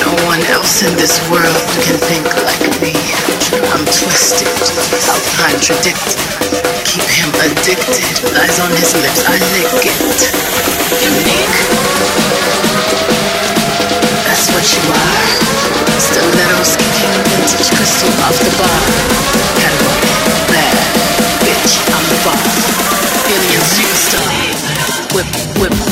No one else in this world can think like me. I'm twisted, I'll contradict. Keep him addicted. Lies on his lips, I lick it. Unique. That's what you are. Stilettos kicking vintage crystal off the bar. Category bad. Bitch, I'm the boss. Aliens, you star. Whip, whip.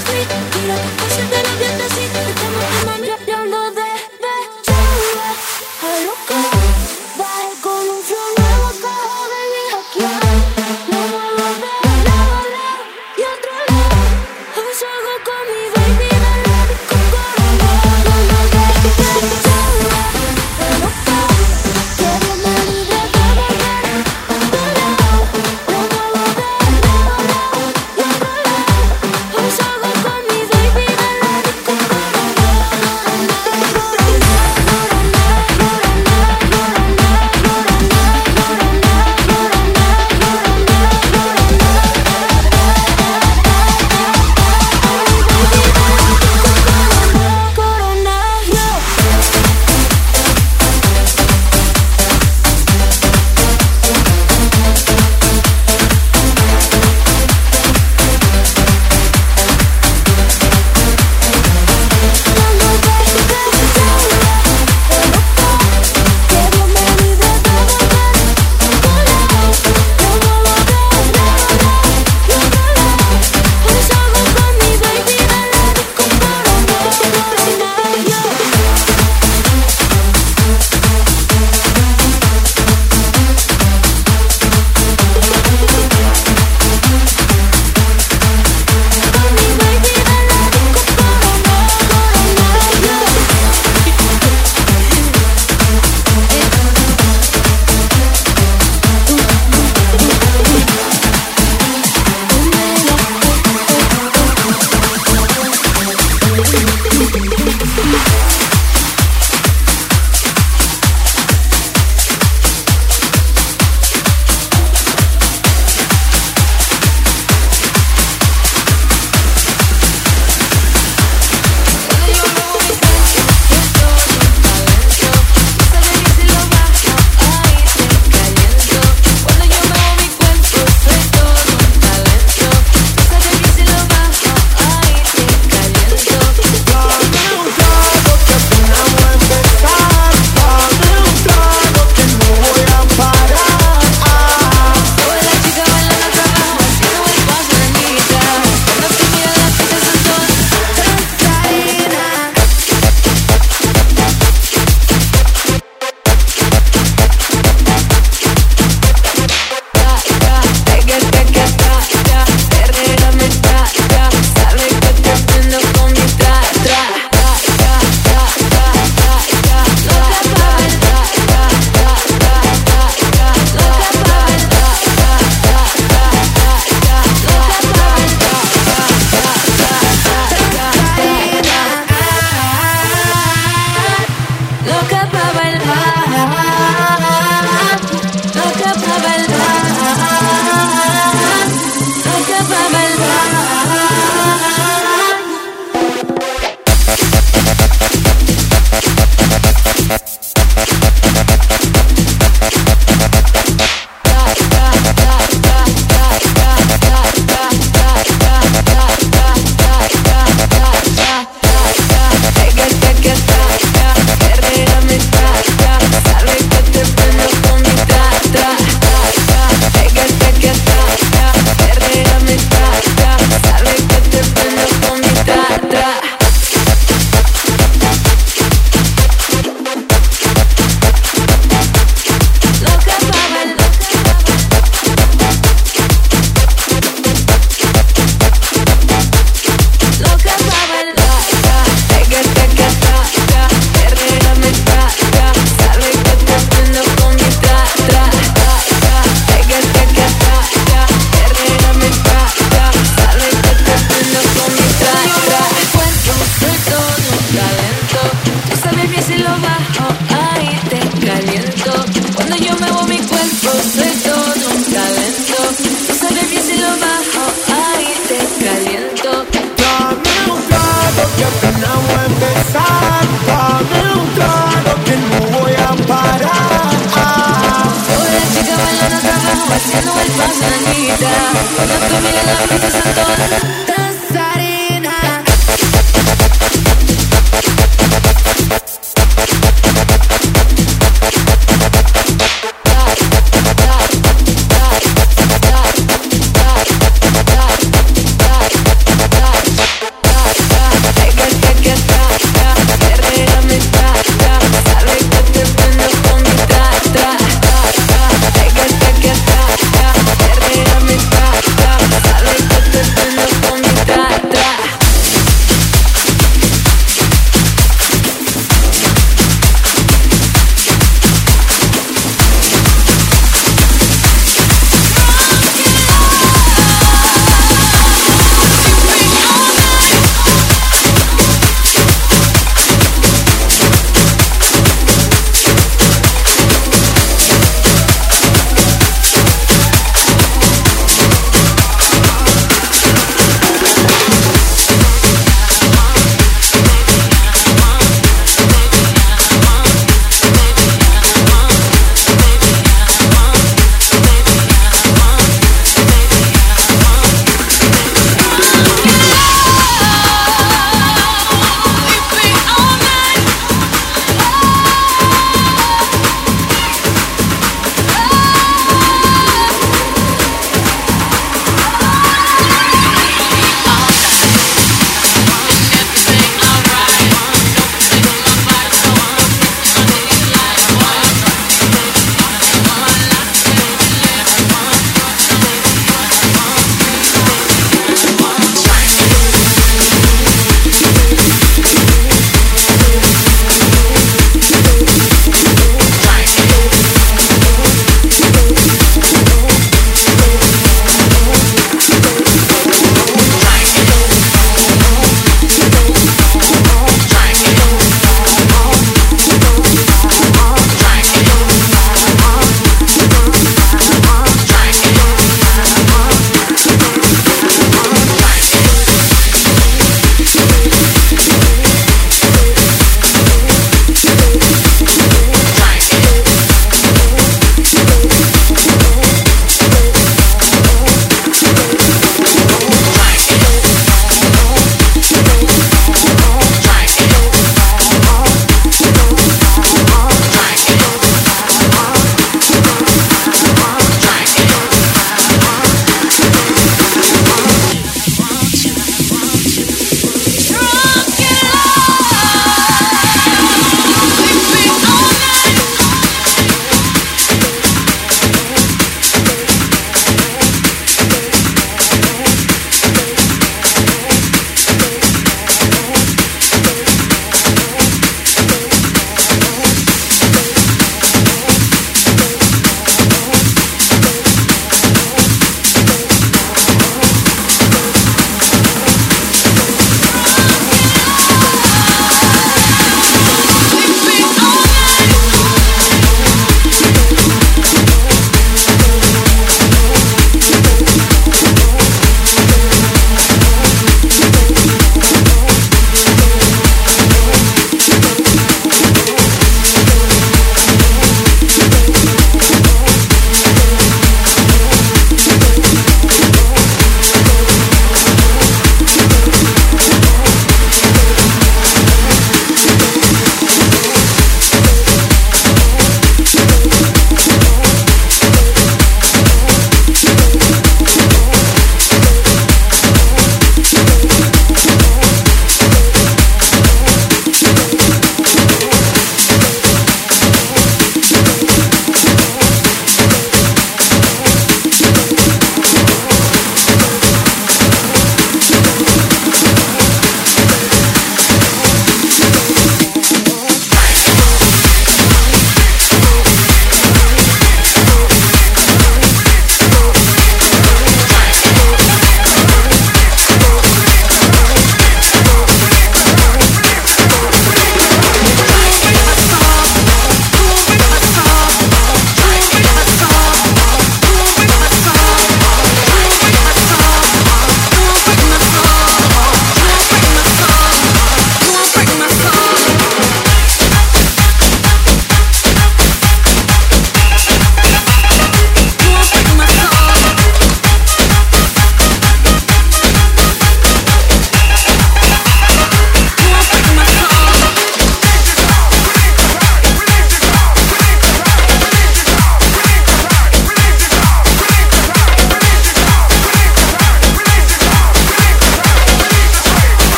sweet, you look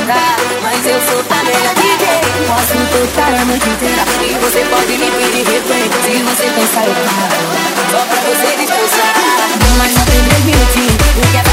jogar, mas eu sou a melhor DJ. Posso tocar a noite inteira e você pode me pedir refém. Se você pensar eu paro, só pra você discursar. Mas não tem limite, o que é